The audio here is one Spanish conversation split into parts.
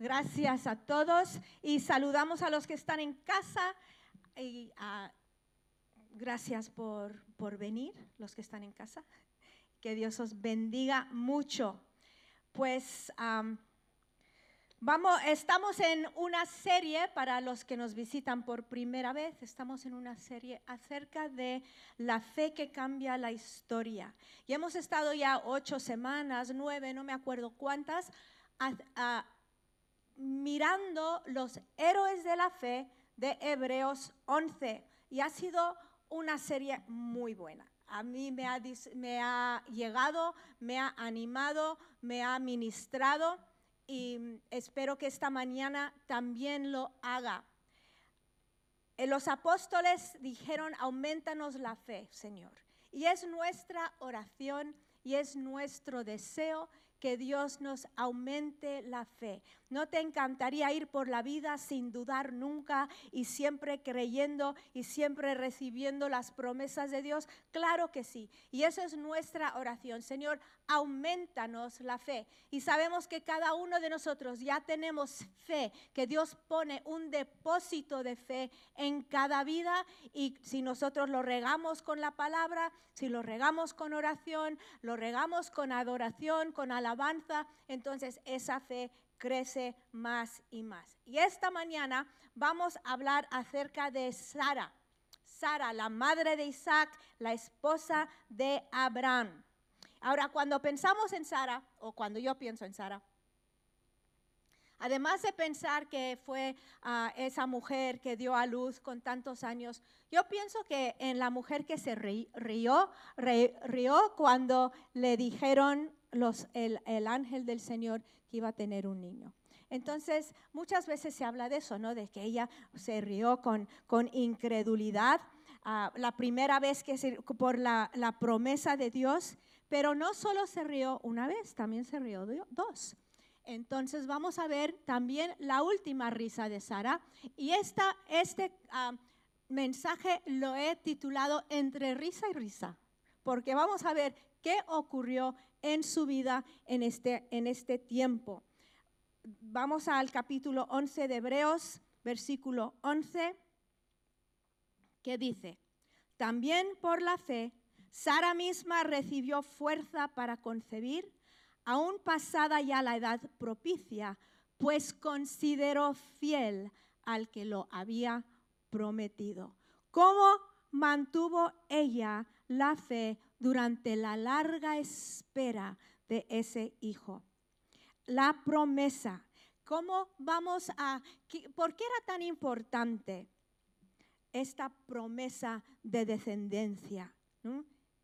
Gracias a todos y saludamos a los que están en casa y ah, gracias por, por venir, los que están en casa. Que Dios os bendiga mucho. Pues vamos, estamos en una serie para los que nos visitan por primera vez. Estamos en una serie acerca de la fe que cambia la historia. Y hemos estado ya ocho semanas, nueve, no me acuerdo cuántas, mirando los héroes de la fe de Hebreos 11. Y ha sido una serie muy buena a mí me ha, llegado, me ha animado, me ha ministrado y espero que esta mañana también lo haga. Eh, los apóstoles dijeron, aumentanos la fe, Señor. Y es nuestra oración y es nuestro deseo que Dios nos aumente la fe. ¿No te encantaría ir por la vida sin dudar nunca y siempre creyendo y siempre recibiendo las promesas de Dios? Claro que sí. Y eso es nuestra oración. Señor, aumentanos la fe. Y sabemos que cada uno de nosotros ya tenemos fe, que Dios pone un depósito de fe en cada vida y si nosotros lo regamos con la palabra, si lo regamos con oración, lo regamos con adoración, con alabanza, avanza, entonces esa fe crece más y más. Y esta mañana vamos a hablar acerca de Sara. Sara, la madre de Isaac, la esposa de Abraham. Ahora, cuando pensamos en Sara, o cuando yo pienso en Sara, Además de pensar que fue ah, esa mujer que dio a luz con tantos años, yo pienso que en la mujer que se rió, rió cuando le dijeron los, el, ángel del Señor que iba a tener un niño. Entonces, muchas veces se habla de eso, ¿no? De que ella se rió con, con incredulidad, ah, la primera vez que por la, la, promesa de Dios, pero no solo se rió una vez, también se rió dos. Entonces vamos a ver también la última risa de Sara. Y esta, este ah, mensaje lo he titulado Entre risa y risa, porque vamos a ver qué ocurrió en su vida en este, en este tiempo. Vamos al capítulo 11 de Hebreos, versículo 11, que dice, también por la fe, Sara misma recibió fuerza para concebir aún pasada ya la edad propicia, pues consideró fiel al que lo había prometido. ¿Cómo mantuvo ella la fe durante la larga espera de ese hijo? La promesa. ¿Cómo vamos a... ¿Por qué era tan importante esta promesa de descendencia?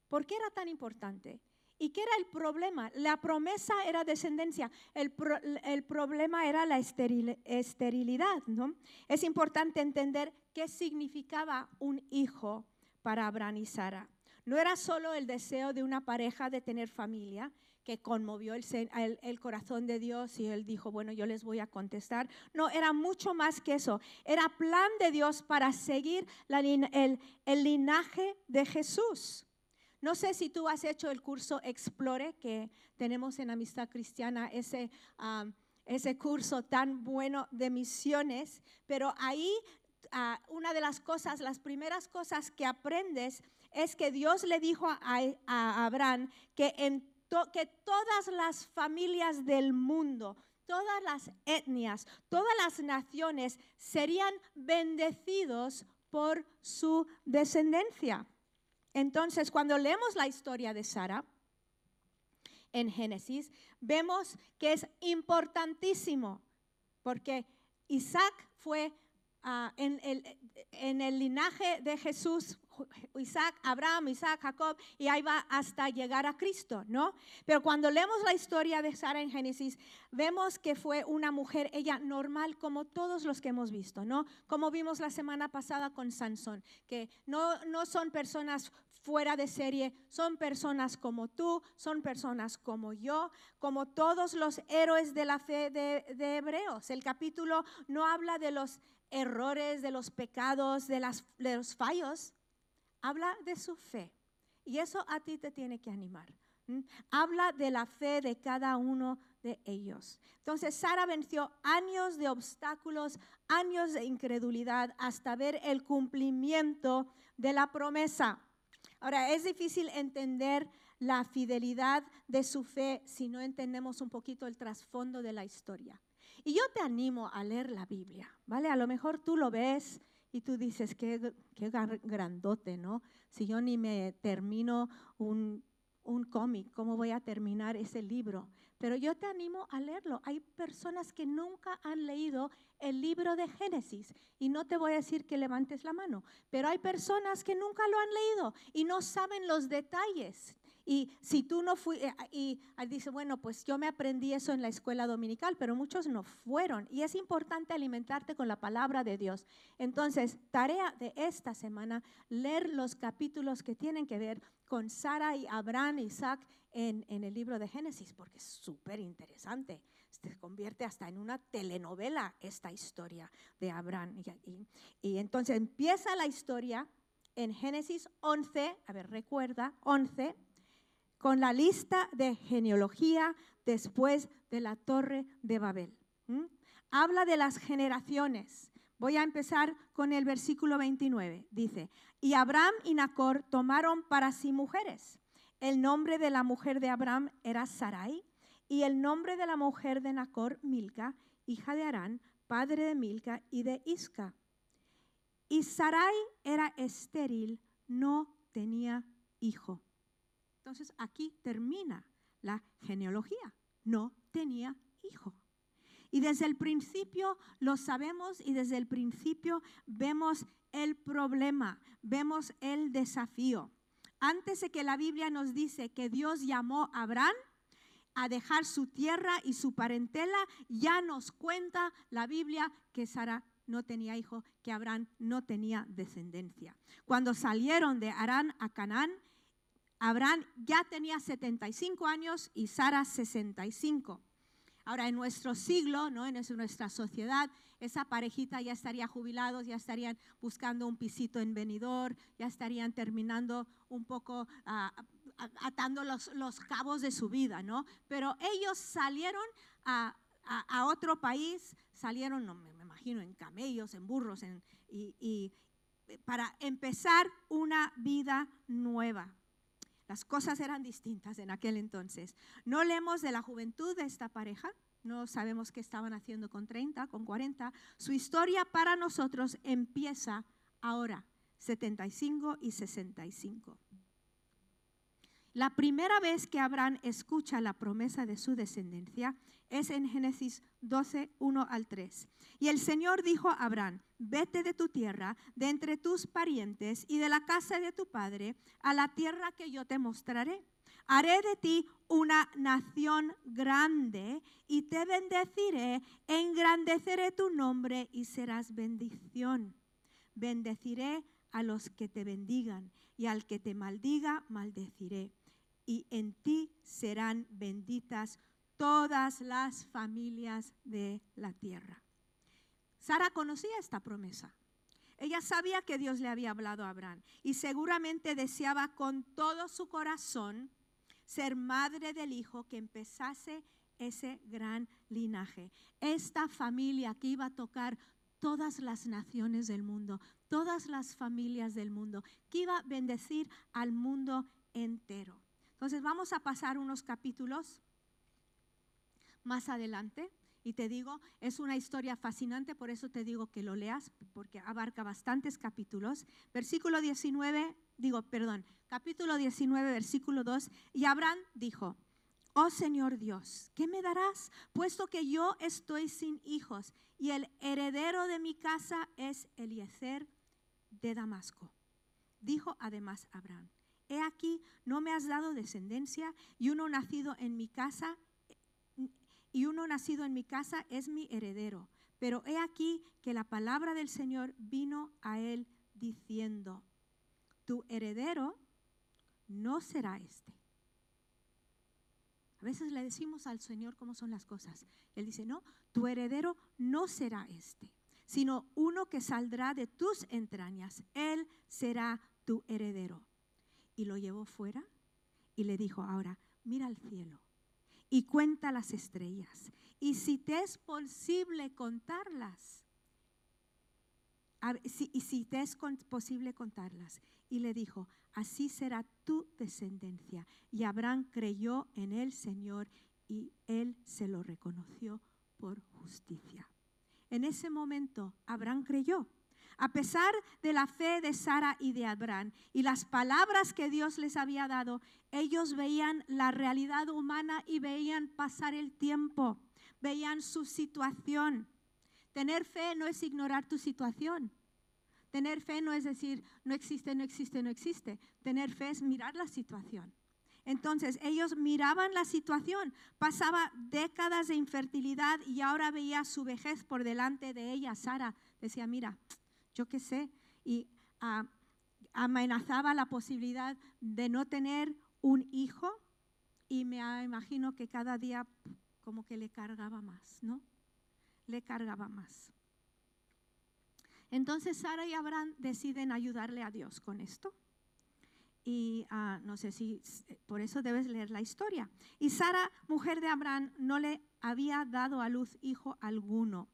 ¿Por qué era tan importante? ¿Y qué era el problema? La promesa era descendencia, el, problema era la esterilidad. ¿no? Es importante entender qué significaba un hijo para Abraham y Sara. No era solo el deseo de una pareja de tener familia, que conmovió el, corazón de Dios y él dijo, bueno, yo les voy a contestar. No, era mucho más que eso. Era plan de Dios para seguir el, el linaje de Jesús. No sé si tú has hecho el curso Explore que tenemos en Amistad Cristiana, ese, ese curso tan bueno de misiones, pero ahí ah, una de las cosas, las primeras cosas que aprendes es que Dios le dijo a, Abraham que, que todas las familias del mundo, todas las etnias, todas las naciones serían bendecidos por su descendencia. Entonces, cuando leemos la historia de Sara en Génesis, vemos que es importantísimo, porque Isaac fue ah, en, el, en el linaje de Jesús, Isaac, Abraham, Isaac, Jacob, y ahí va hasta llegar a Cristo, ¿no? Pero cuando leemos la historia de Sara en Génesis, vemos que fue una mujer, ella normal como todos los que hemos visto, ¿no? Como vimos la semana pasada con Sansón, que no, no son personas fuera de serie, son personas como tú, son personas como yo, como todos los héroes de la fe de, de Hebreos. El capítulo no habla de los errores, de los pecados, de, las, los fallos, habla de su fe. Y eso a ti te tiene que animar. Habla de la fe de cada uno de ellos. Entonces Sara venció años de obstáculos, años de incredulidad hasta ver el cumplimiento de la promesa. Ahora, es difícil entender la fidelidad de su fe si no entendemos un poquito el trasfondo de la historia. Y yo te animo a leer la Biblia, ¿vale? A lo mejor tú lo ves y tú dices, qué, qué grandote, ¿no? Si yo ni me termino un, un cómic, ¿cómo voy a terminar ese libro? Pero yo te animo a leerlo. Hay personas que nunca han leído el libro de Génesis y no te voy a decir que levantes la mano, pero hay personas que nunca lo han leído y no saben los detalles. Y si tú no fuiste, eh, y dice, bueno, pues yo me aprendí eso en la escuela dominical, pero muchos no fueron. Y es importante alimentarte con la palabra de Dios. Entonces, tarea de esta semana, leer los capítulos que tienen que ver con Sara y Abraham, Isaac en, en el libro de Génesis, porque es súper interesante. Se convierte hasta en una telenovela esta historia de Abraham. Y, y entonces empieza la historia en Génesis 11, a ver, recuerda, 11, con la lista de genealogía después de la torre de Babel. Habla de las generaciones. Voy a empezar con el versículo 29. Dice, y Abraham y Nacor tomaron para sí mujeres. El nombre de la mujer de Abraham era Sarai y el nombre de la mujer de Nacor, Milca, hija de Arán, padre de Milca y de Isca. Y Sarai era estéril, no tenía hijo. Entonces aquí termina la genealogía. No tenía hijo. Y desde el principio lo sabemos y desde el principio vemos el problema, vemos el desafío. Antes de que la Biblia nos dice que Dios llamó a Abraham a dejar su tierra y su parentela, ya nos cuenta la Biblia que Sara no tenía hijo, que Abraham no tenía descendencia. Cuando salieron de Arán a Canaán, Abraham ya tenía 75 años y Sara 65. Ahora, en nuestro siglo, ¿no? en nuestra sociedad, esa parejita ya estaría jubilados, ya estarían buscando un pisito en venidor, ya estarían terminando un poco ah, atando los, cabos de su vida, ¿no? Pero ellos salieron a, otro país, salieron, no, me, imagino, en camellos, en burros, y para empezar una vida nueva. Las cosas eran distintas en aquel entonces. No leemos de la juventud de esta pareja, no sabemos qué estaban haciendo con 30, con 40. Su historia para nosotros empieza ahora, 75 y 65. La primera vez que Abraham escucha la promesa de su descendencia es en Génesis 12, 1 al 3. Y el Señor dijo a Abraham, vete de tu tierra, de entre tus parientes y de la casa de tu padre, a la tierra que yo te mostraré. Haré de ti una nación grande y te bendeciré, engrandeceré tu nombre y serás bendición. Bendeciré a los que te bendigan y al que te maldiga, maldeciré y en ti serán benditas todas las familias de la tierra. Sara conocía esta promesa. Ella sabía que Dios le había hablado a Abraham y seguramente deseaba con todo su corazón ser madre del hijo que empezase ese gran linaje. Esta familia que iba a tocar todas las naciones del mundo, todas las familias del mundo, que iba a bendecir al mundo entero. Entonces vamos a pasar unos capítulos más adelante. Y te digo, es una historia fascinante, por eso te digo que lo leas, porque abarca bastantes capítulos. Versículo 19, digo, perdón, capítulo 19, versículo 2. Y Abraham dijo, oh Señor Dios, ¿qué me darás? Puesto que yo estoy sin hijos y el heredero de mi casa es Eliezer de Damasco. Dijo además Abraham, he aquí, no me has dado descendencia y uno nacido en mi casa y uno nacido en mi casa es mi heredero. Pero he aquí que la palabra del Señor vino a él diciendo, tu heredero no será este. A veces le decimos al Señor cómo son las cosas. Él dice, no, tu heredero no será este, sino uno que saldrá de tus entrañas. Él será tu heredero y lo llevó fuera y le dijo, ahora, mira al cielo y cuenta las estrellas. Y si te es posible contarlas, y si te es posible contarlas. Y le dijo, así será tu descendencia. Y Abraham creyó en el Señor y él se lo reconoció por justicia. En ese momento, Abraham creyó. A pesar de la fe de Sara y de Abraham y las palabras que Dios les había dado, ellos veían la realidad humana y veían pasar el tiempo, veían su situación. Tener fe no es ignorar tu situación. Tener fe no es decir, no existe, no existe, no existe. Tener fe es mirar la situación. Entonces ellos miraban la situación, pasaba décadas de infertilidad y ahora veía su vejez por delante de ella. Sara decía, mira, yo qué sé, y ah, amenazaba la posibilidad de no tener un hijo y me imagino que cada día como que le cargaba más, ¿no? Le cargaba más. Entonces Sara y Abraham deciden ayudarle a Dios con esto. Y ah, no sé si por eso debes leer la historia. Y Sara, mujer de Abraham, no le había dado a luz hijo alguno.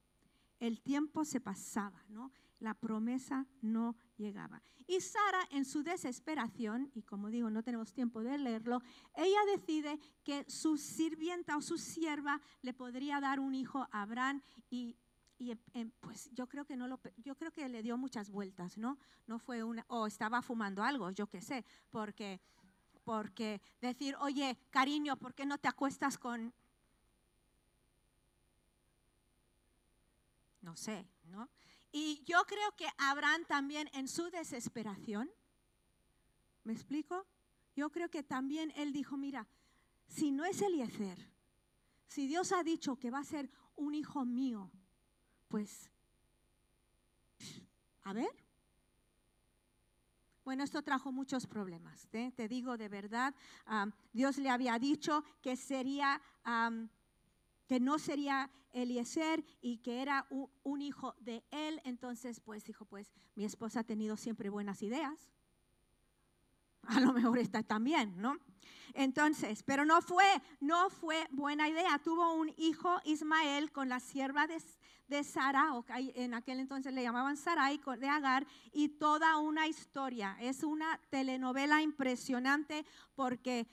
El tiempo se pasaba, ¿no? La promesa no llegaba. Y Sara, en su desesperación, y como digo, no tenemos tiempo de leerlo, ella decide que su sirvienta o su sierva le podría dar un hijo a Abraham y em, em, pues yo creo que no lo, yo creo que le dio muchas vueltas, ¿no? No fue una, o estaba fumando algo, yo qué sé, porque, porque decir, oye, cariño, ¿por qué no te acuestas con, no sé, ¿no? Y yo creo que Abraham también en su desesperación, ¿me explico? Yo creo que también él dijo, mira, si no es Eliezer, si Dios ha dicho que va a ser un hijo mío, pues, a ver. Bueno, esto trajo muchos problemas. ¿eh? Te digo de verdad, Dios le había dicho que sería, que no sería Eliezer y que era un, hijo de él. Entonces, pues dijo, pues mi esposa ha tenido siempre buenas ideas. A lo mejor está también, ¿no? Entonces, pero no fue, no fue buena idea. Tuvo un hijo Ismael con la sierva de, de Sara, en aquel entonces le llamaban Sarai, de Agar, y toda una historia. Es una telenovela impresionante porque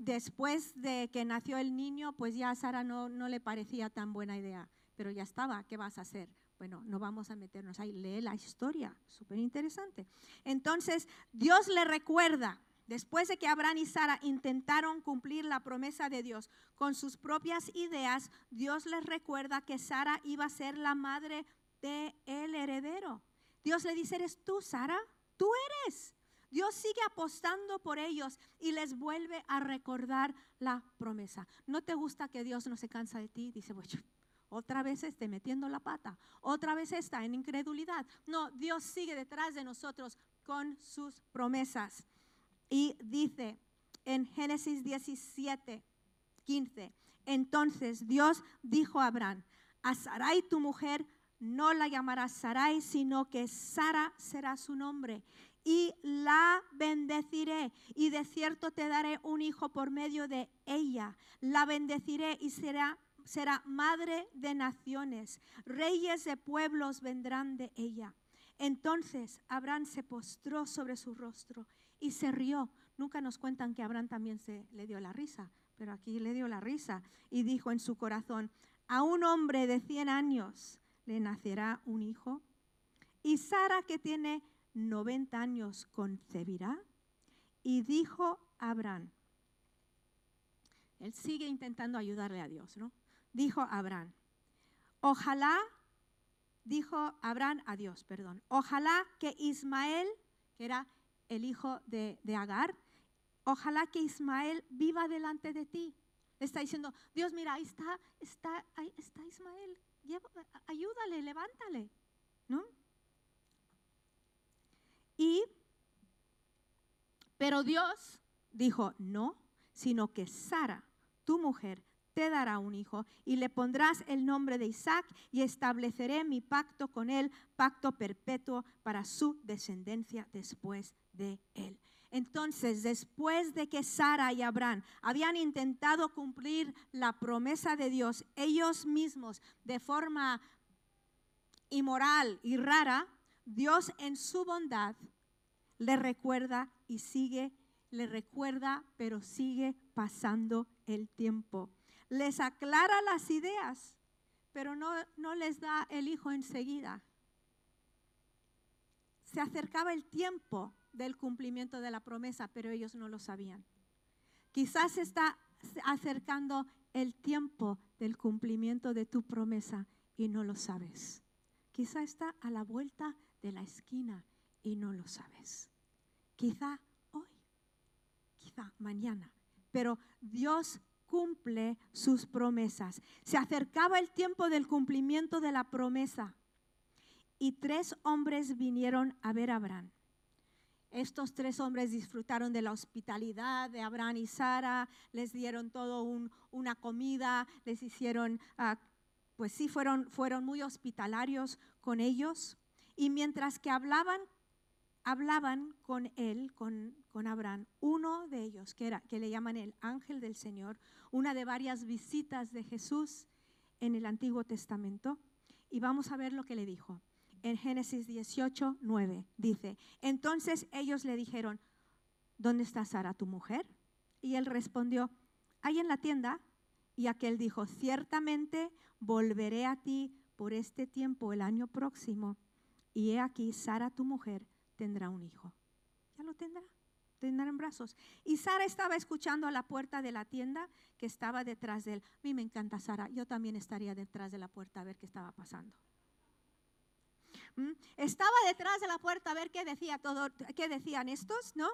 después de que nació el niño, pues ya a Sara no, no le parecía tan buena idea, pero ya estaba, ¿qué vas a hacer? Bueno, no vamos a meternos ahí, lee la historia, súper interesante. Entonces, Dios le recuerda Después de que Abraham y Sara intentaron cumplir la promesa de Dios con sus propias ideas, Dios les recuerda que Sara iba a ser la madre de el heredero. Dios le dice, ¿eres tú, Sara? Tú eres. Dios sigue apostando por ellos y les vuelve a recordar la promesa. ¿No te gusta que Dios no se cansa de ti? Dice, bueno, otra vez esté metiendo la pata, otra vez está en incredulidad. No, Dios sigue detrás de nosotros con sus promesas. Y dice en Génesis 17, 15, entonces Dios dijo a Abraham, a Sarai tu mujer no la llamarás Sarai, sino que Sara será su nombre. Y la bendeciré, y de cierto te daré un hijo por medio de ella. La bendeciré y será, será madre de naciones. Reyes de pueblos vendrán de ella. Entonces Abraham se postró sobre su rostro y se rió. Nunca nos cuentan que Abraham también se le dio la risa, pero aquí le dio la risa y dijo en su corazón, a un hombre de 100 años le nacerá un hijo. Y Sara, que tiene 90 años, concebirá. Y dijo Abraham, él sigue intentando ayudarle a Dios, ¿no? Dijo Abraham, ojalá, dijo Abraham a Dios, perdón, ojalá que Ismael, que era el hijo de, Agar, ojalá que Ismael viva delante de ti. Le está diciendo, Dios, mira, ahí está, está, ahí está Ismael, ayúdale, levántale, ¿no? Y, pero Dios dijo, no, sino que Sara, tu mujer, te dará un hijo y le pondrás el nombre de Isaac y estableceré mi pacto con él, pacto perpetuo para su descendencia después de él. Entonces, después de que Sara y Abraham habían intentado cumplir la promesa de Dios, ellos mismos, de forma inmoral y rara, Dios en su bondad le recuerda y sigue, le recuerda, pero sigue pasando el tiempo. Les aclara las ideas, pero no, no les da el hijo enseguida. Se acercaba el tiempo del cumplimiento de la promesa, pero ellos no lo sabían. Quizás está acercando el tiempo del cumplimiento de tu promesa y no lo sabes. Quizá está a la vuelta de la esquina y no lo sabes. Quizá hoy, quizá mañana, pero Dios cumple sus promesas. Se acercaba el tiempo del cumplimiento de la promesa y tres hombres vinieron a ver a Abraham. Estos tres hombres disfrutaron de la hospitalidad de Abraham y Sara, les dieron todo una comida, les hicieron, ah, pues sí, fueron, fueron muy hospitalarios con ellos. Y mientras que hablaban, hablaban con él, con, con Abraham, uno de ellos, que, era, que le llaman el ángel del Señor, una de varias visitas de Jesús en el Antiguo Testamento. Y vamos a ver lo que le dijo en Génesis 18, 9. Dice, entonces ellos le dijeron, ¿dónde está Sara, tu mujer? Y él respondió, ahí en la tienda. Y aquel dijo, ciertamente volveré a ti por este tiempo el año próximo. Y he aquí, Sara, tu mujer, tendrá un hijo. Ya lo tendrá, tendrá en brazos. Y Sara estaba escuchando a la puerta de la tienda que estaba detrás de él. A mí me encanta Sara, yo también estaría detrás de la puerta a ver qué estaba pasando. Estaba detrás de la puerta a ver qué decía todo, qué decían estos, ¿no?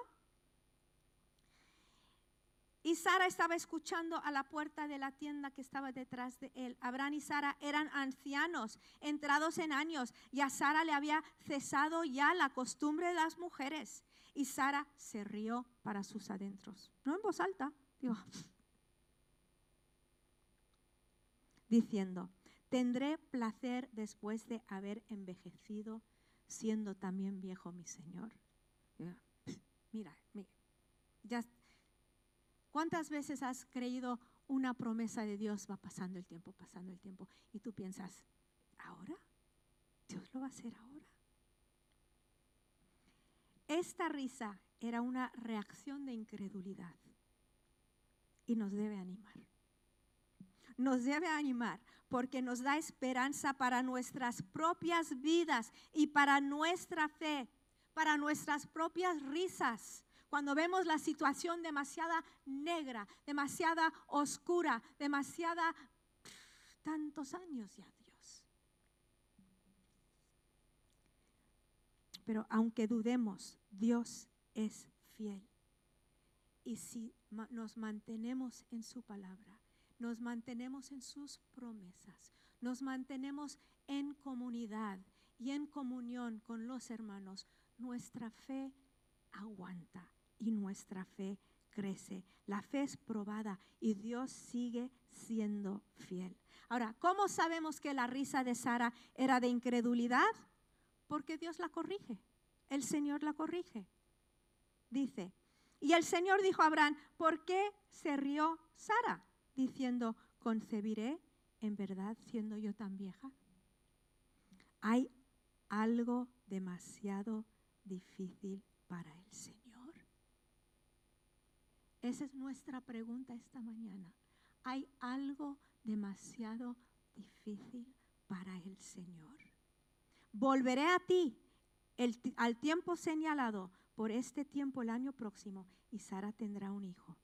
Y Sara estaba escuchando a la puerta de la tienda que estaba detrás de él. Abraham y Sara eran ancianos, entrados en años, y a Sara le había cesado ya la costumbre de las mujeres. Y Sara se rió para sus adentros, no en voz alta, diciendo, Tendré placer después de haber envejecido, siendo también viejo mi Señor. Mira, mira, ya, ¿cuántas veces has creído una promesa de Dios? Va pasando el tiempo, pasando el tiempo, y tú piensas, ¿ahora? Dios lo va a hacer ahora. Esta risa era una reacción de incredulidad y nos debe animar nos debe animar porque nos da esperanza para nuestras propias vidas y para nuestra fe, para nuestras propias risas. Cuando vemos la situación demasiada negra, demasiada oscura, demasiada... tantos años ya, Dios. Pero aunque dudemos, Dios es fiel. Y si nos mantenemos en su palabra, nos mantenemos en sus promesas, nos mantenemos en comunidad y en comunión con los hermanos, nuestra fe aguanta y nuestra fe crece. La fe es probada y Dios sigue siendo fiel. Ahora, ¿cómo sabemos que la risa de Sara era de incredulidad? Porque Dios la corrige. El Señor la corrige. Dice, y el Señor dijo a Abraham, ¿por qué se rió Sara? diciendo, concebiré en verdad siendo yo tan vieja? ¿Hay algo demasiado difícil para el Señor? Esa es nuestra pregunta esta mañana. ¿Hay algo demasiado difícil para el Señor? Volveré a ti al tiempo señalado por este tiempo el año próximo y Sara tendrá un hijo.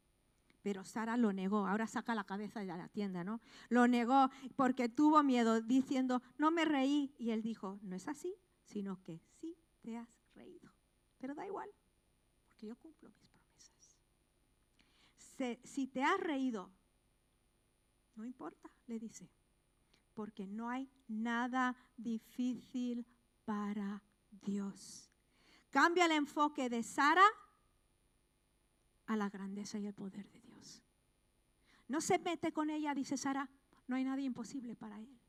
Pero Sara lo negó, ahora saca la cabeza de la tienda, ¿no? Lo negó porque tuvo miedo, diciendo, no me reí. Y él dijo, no es así, sino que sí te has reído. Pero da igual, porque yo cumplo mis. Si te has reído, no importa, le dice, porque no hay nada difícil para Dios. Cambia el enfoque de Sara a la grandeza y el poder de Dios. No se mete con ella, dice Sara, no hay nada imposible para él.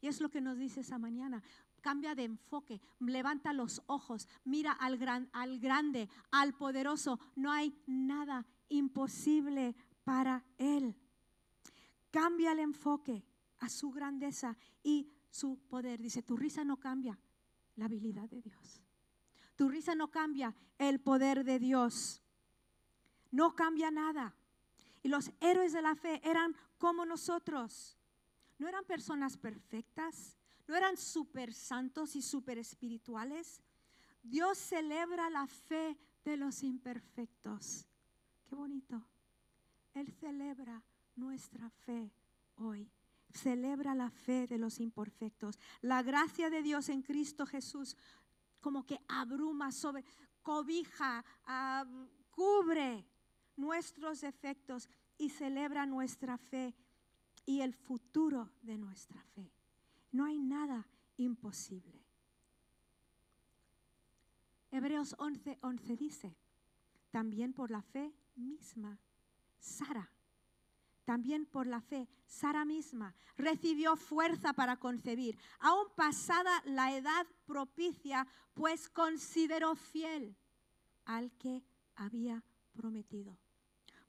Y es lo que nos dice esa mañana. Cambia de enfoque, levanta los ojos, mira al, gran, al grande, al poderoso. No hay nada imposible para Él. Cambia el enfoque a su grandeza y su poder. Dice, tu risa no cambia la habilidad de Dios. Tu risa no cambia el poder de Dios. No cambia nada. Y los héroes de la fe eran como nosotros. No eran personas perfectas, no eran super santos y super espirituales. Dios celebra la fe de los imperfectos. Qué bonito. Él celebra nuestra fe hoy. Celebra la fe de los imperfectos. La gracia de Dios en Cristo Jesús como que abruma sobre, cobija, cubre nuestros defectos y celebra nuestra fe y el futuro de nuestra fe. No hay nada imposible. Hebreos 11, 11 dice, también por la fe misma, Sara, también por la fe, Sara misma recibió fuerza para concebir, aún pasada la edad propicia, pues consideró fiel al que había prometido.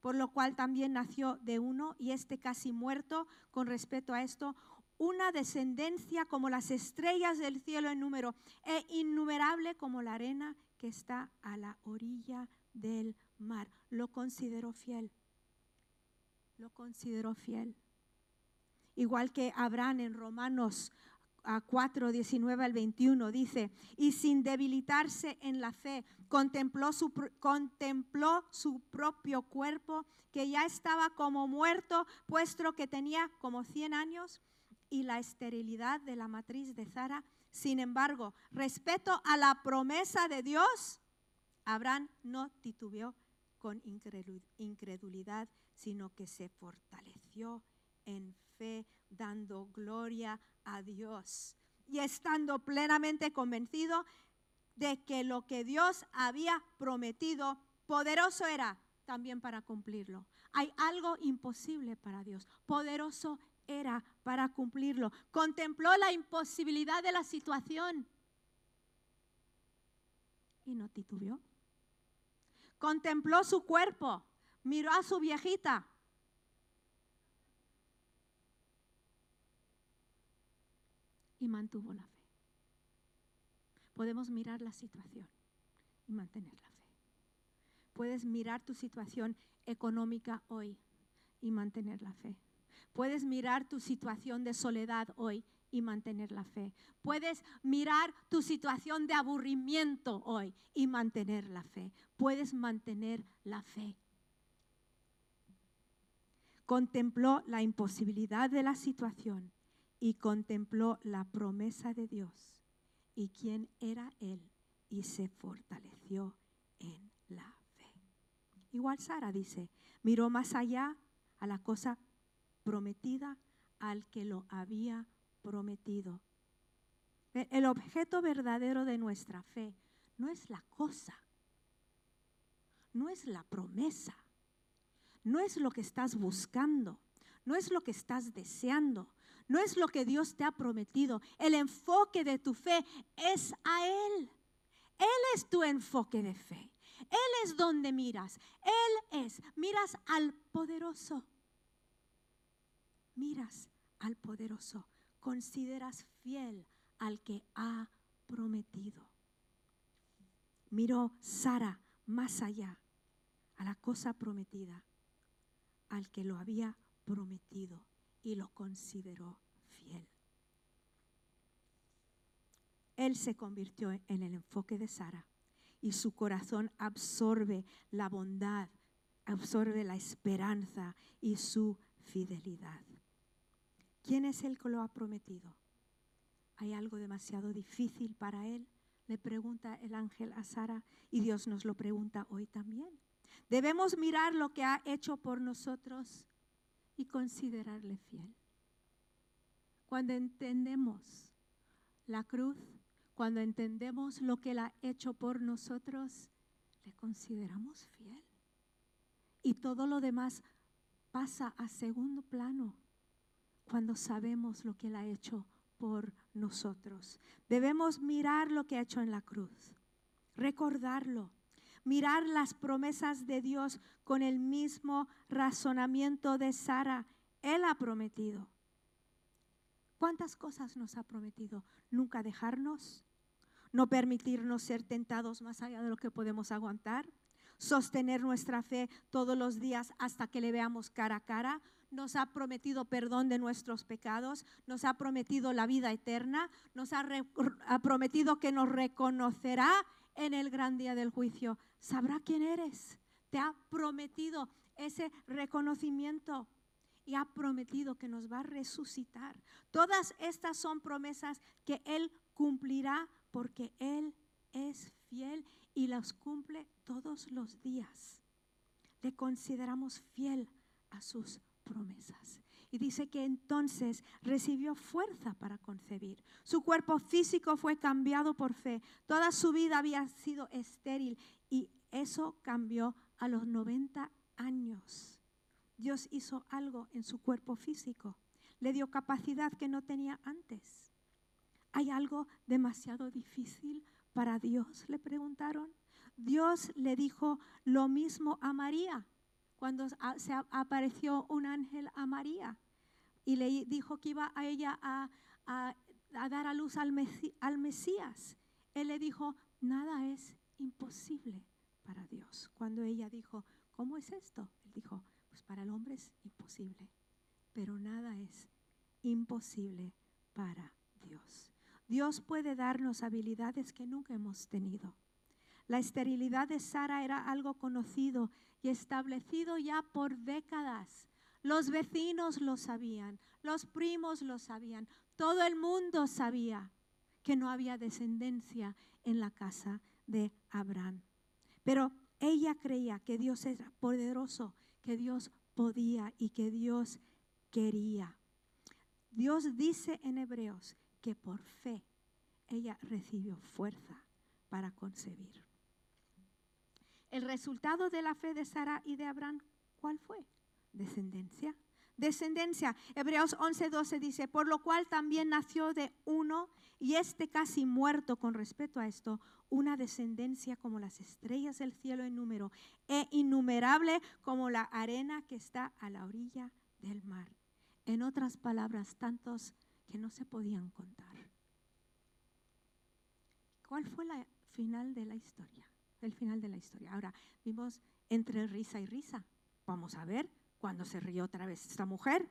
Por lo cual también nació de uno, y este casi muerto con respecto a esto, una descendencia como las estrellas del cielo en número, e innumerable como la arena que está a la orilla del mar. Lo consideró fiel. Lo consideró fiel. Igual que Abraham en Romanos a 4, 19 al 21 dice, y sin debilitarse en la fe, contempló su, contempló su propio cuerpo, que ya estaba como muerto, puesto que tenía como 100 años, y la esterilidad de la matriz de Zara. Sin embargo, respecto a la promesa de Dios, Abraham no titubeó con incredulidad, sino que se fortaleció en fe, dando gloria a Dios y estando plenamente convencido de que lo que Dios había prometido, poderoso era también para cumplirlo. Hay algo imposible para Dios, poderoso era para cumplirlo. Contempló la imposibilidad de la situación y no titubeó. Contempló su cuerpo, miró a su viejita y mantuvo la fe. Podemos mirar la situación y mantener la fe. Puedes mirar tu situación económica hoy y mantener la fe. Puedes mirar tu situación de soledad hoy y mantener la fe. Puedes mirar tu situación de aburrimiento hoy y mantener la fe. Puedes mantener la fe. Contempló la imposibilidad de la situación y contempló la promesa de Dios y quién era Él y se fortaleció en la fe. Igual Sara dice, miró más allá a la cosa prometida al que lo había prometido. El objeto verdadero de nuestra fe no es la cosa, no es la promesa, no es lo que estás buscando, no es lo que estás deseando, no es lo que Dios te ha prometido. El enfoque de tu fe es a Él. Él es tu enfoque de fe. Él es donde miras. Él es. Miras al poderoso. Miras al poderoso. Consideras fiel al que ha prometido. Miró Sara más allá a la cosa prometida, al que lo había prometido y lo consideró fiel. Él se convirtió en el enfoque de Sara y su corazón absorbe la bondad, absorbe la esperanza y su fidelidad. ¿Quién es el que lo ha prometido? ¿Hay algo demasiado difícil para él? Le pregunta el ángel a Sara y Dios nos lo pregunta hoy también. Debemos mirar lo que ha hecho por nosotros y considerarle fiel. Cuando entendemos la cruz, cuando entendemos lo que Él ha hecho por nosotros, le consideramos fiel. Y todo lo demás pasa a segundo plano cuando sabemos lo que Él ha hecho por nosotros. Debemos mirar lo que ha hecho en la cruz, recordarlo, mirar las promesas de Dios con el mismo razonamiento de Sara. Él ha prometido. ¿Cuántas cosas nos ha prometido? Nunca dejarnos, no permitirnos ser tentados más allá de lo que podemos aguantar, sostener nuestra fe todos los días hasta que le veamos cara a cara, nos ha prometido perdón de nuestros pecados, nos ha prometido la vida eterna, nos ha, prometido que nos reconocerá en el gran día del juicio. Sabrá quién eres. Te ha prometido ese reconocimiento y ha prometido que nos va a resucitar. Todas estas son promesas que Él cumplirá porque Él es fiel y las cumple todos los días. Le consideramos fiel a sus promesas. Y dice que entonces recibió fuerza para concebir. Su cuerpo físico fue cambiado por fe. Toda su vida había sido estéril y eso cambió a los 90 años. Dios hizo algo en su cuerpo físico. Le dio capacidad que no tenía antes. ¿Hay algo demasiado difícil para Dios? Le preguntaron. Dios le dijo lo mismo a María cuando se apareció un ángel a María y le dijo que iba a ella a, dar a luz al, al Mesías. Él le dijo, nada es imposible para Dios. Cuando ella dijo, ¿cómo es esto? Él dijo, pues para el hombre es imposible, pero nada es imposible para Dios. Dios puede darnos habilidades que nunca hemos tenido. La esterilidad de Sara era algo conocido establecido ya por décadas. Los vecinos lo sabían, los primos lo sabían, todo el mundo sabía que no había descendencia en la casa de Abraham. Pero ella creía que Dios era poderoso, que Dios podía y que Dios quería. Dios dice en Hebreos que por fe ella recibió fuerza para concebir. El resultado de la fe de Sara y de Abraham, ¿cuál fue? Descendencia. Descendencia. Hebreos 11:12 dice, por lo cual también nació de uno, y este casi muerto con respecto a esto, una descendencia como las estrellas del cielo en número, e innumerable como la arena que está a la orilla del mar. En otras palabras, tantos que no se podían contar. ¿Cuál fue la final de la historia? El final de la historia. Ahora, vimos entre risa y risa. Vamos a ver cuando se rió otra vez esta mujer.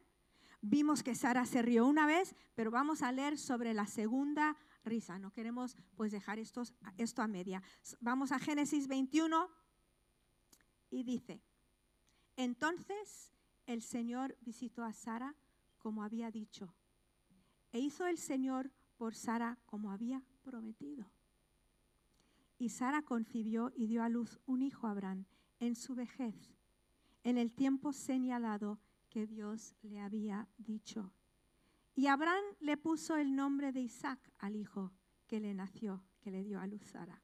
Vimos que Sara se rió una vez, pero vamos a leer sobre la segunda risa. No queremos pues dejar esto a media. Vamos a Génesis 21 y dice, entonces el Señor visitó a Sara como había dicho, e hizo el Señor por Sara como había prometido. Y Sara concibió y dio a luz un hijo a Abraham en su vejez, en el tiempo señalado que Dios le había dicho. Y Abraham le puso el nombre de Isaac al hijo que le nació, que le dio a luz Sara.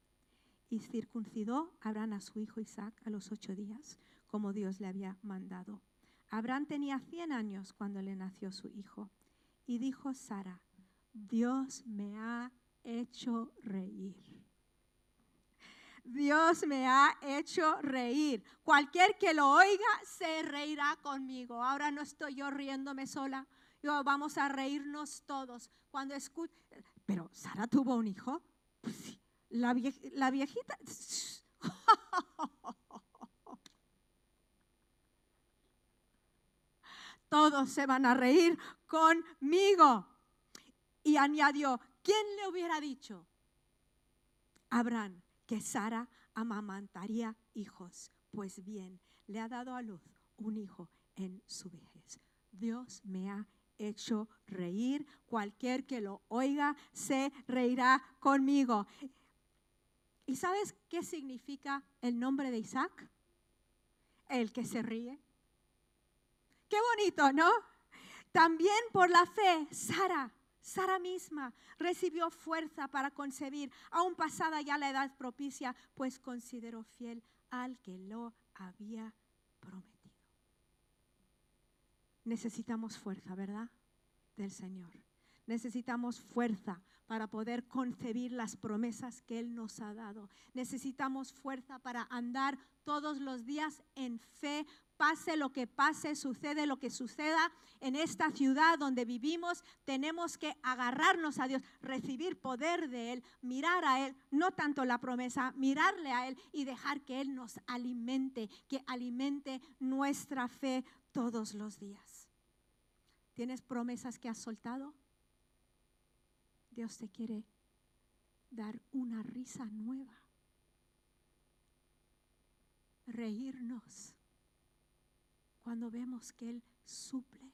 Y circuncidó Abraham a su hijo Isaac a los ocho días, como Dios le había mandado. Abraham tenía cien años cuando le nació su hijo. Y dijo Sara, Dios me ha hecho reír. Dios me ha hecho reír. Cualquier que lo oiga se reirá conmigo. Ahora no estoy yo riéndome sola. Yo, vamos a reírnos todos. Cuando escuche, pero Sara tuvo un hijo. Pues sí. La, la viejita. Todos se van a reír conmigo. Y añadió, ¿quién le hubiera dicho? Abraham que Sara amamantaría hijos. Pues bien, le ha dado a luz un hijo en su vejez. Dios me ha hecho reír. Cualquier que lo oiga se reirá conmigo. ¿Y sabes qué significa el nombre de Isaac? El que se ríe. Qué bonito, ¿no? También por la fe, Sara Sara misma recibió fuerza para concebir, aún pasada ya la edad propicia, pues consideró fiel al que lo había prometido. Necesitamos fuerza, ¿verdad? Del Señor. Necesitamos fuerza para poder concebir las promesas que Él nos ha dado. Necesitamos fuerza para andar todos los días en fe, pase lo que pase, sucede lo que suceda en esta ciudad donde vivimos, tenemos que agarrarnos a Dios, recibir poder de Él, mirar a Él, no tanto la promesa, mirarle a Él y dejar que Él nos alimente, que alimente nuestra fe todos los días. ¿Tienes promesas que has soltado? Dios te quiere dar una risa nueva, reírnos cuando vemos que Él suple.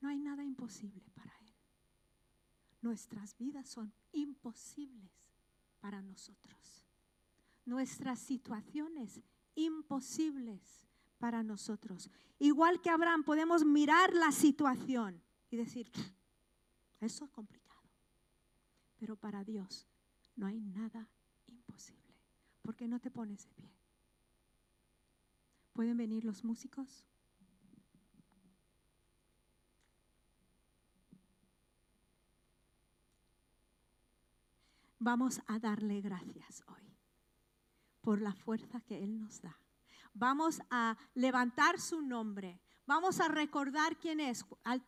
No hay nada imposible para Él. Nuestras vidas son imposibles para nosotros. Nuestras situaciones imposibles para nosotros. Igual que Abraham, podemos mirar la situación y decir, eso es complicado. Pero para Dios no hay nada imposible. porque no te pones de pie? ¿Pueden venir los músicos? Vamos a darle gracias hoy por la fuerza que Él nos da. Vamos a levantar su nombre. Vamos a recordar quién es al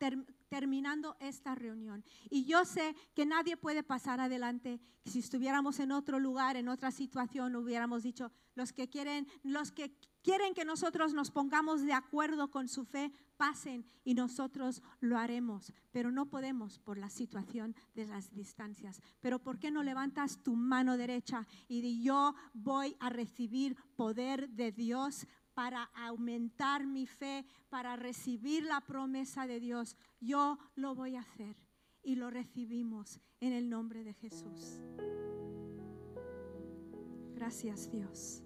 terminando esta reunión. Y yo sé que nadie puede pasar adelante. Si estuviéramos en otro lugar, en otra situación, hubiéramos dicho, los que quieren, los que quieren que nosotros nos pongamos de acuerdo con su fe, pasen y nosotros lo haremos. Pero no podemos por la situación de las distancias. Pero ¿por qué no levantas tu mano derecha y di yo voy a recibir poder de Dios para aumentar mi fe, para recibir la promesa de Dios. Yo lo voy a hacer y lo recibimos en el nombre de Jesús. Gracias Dios.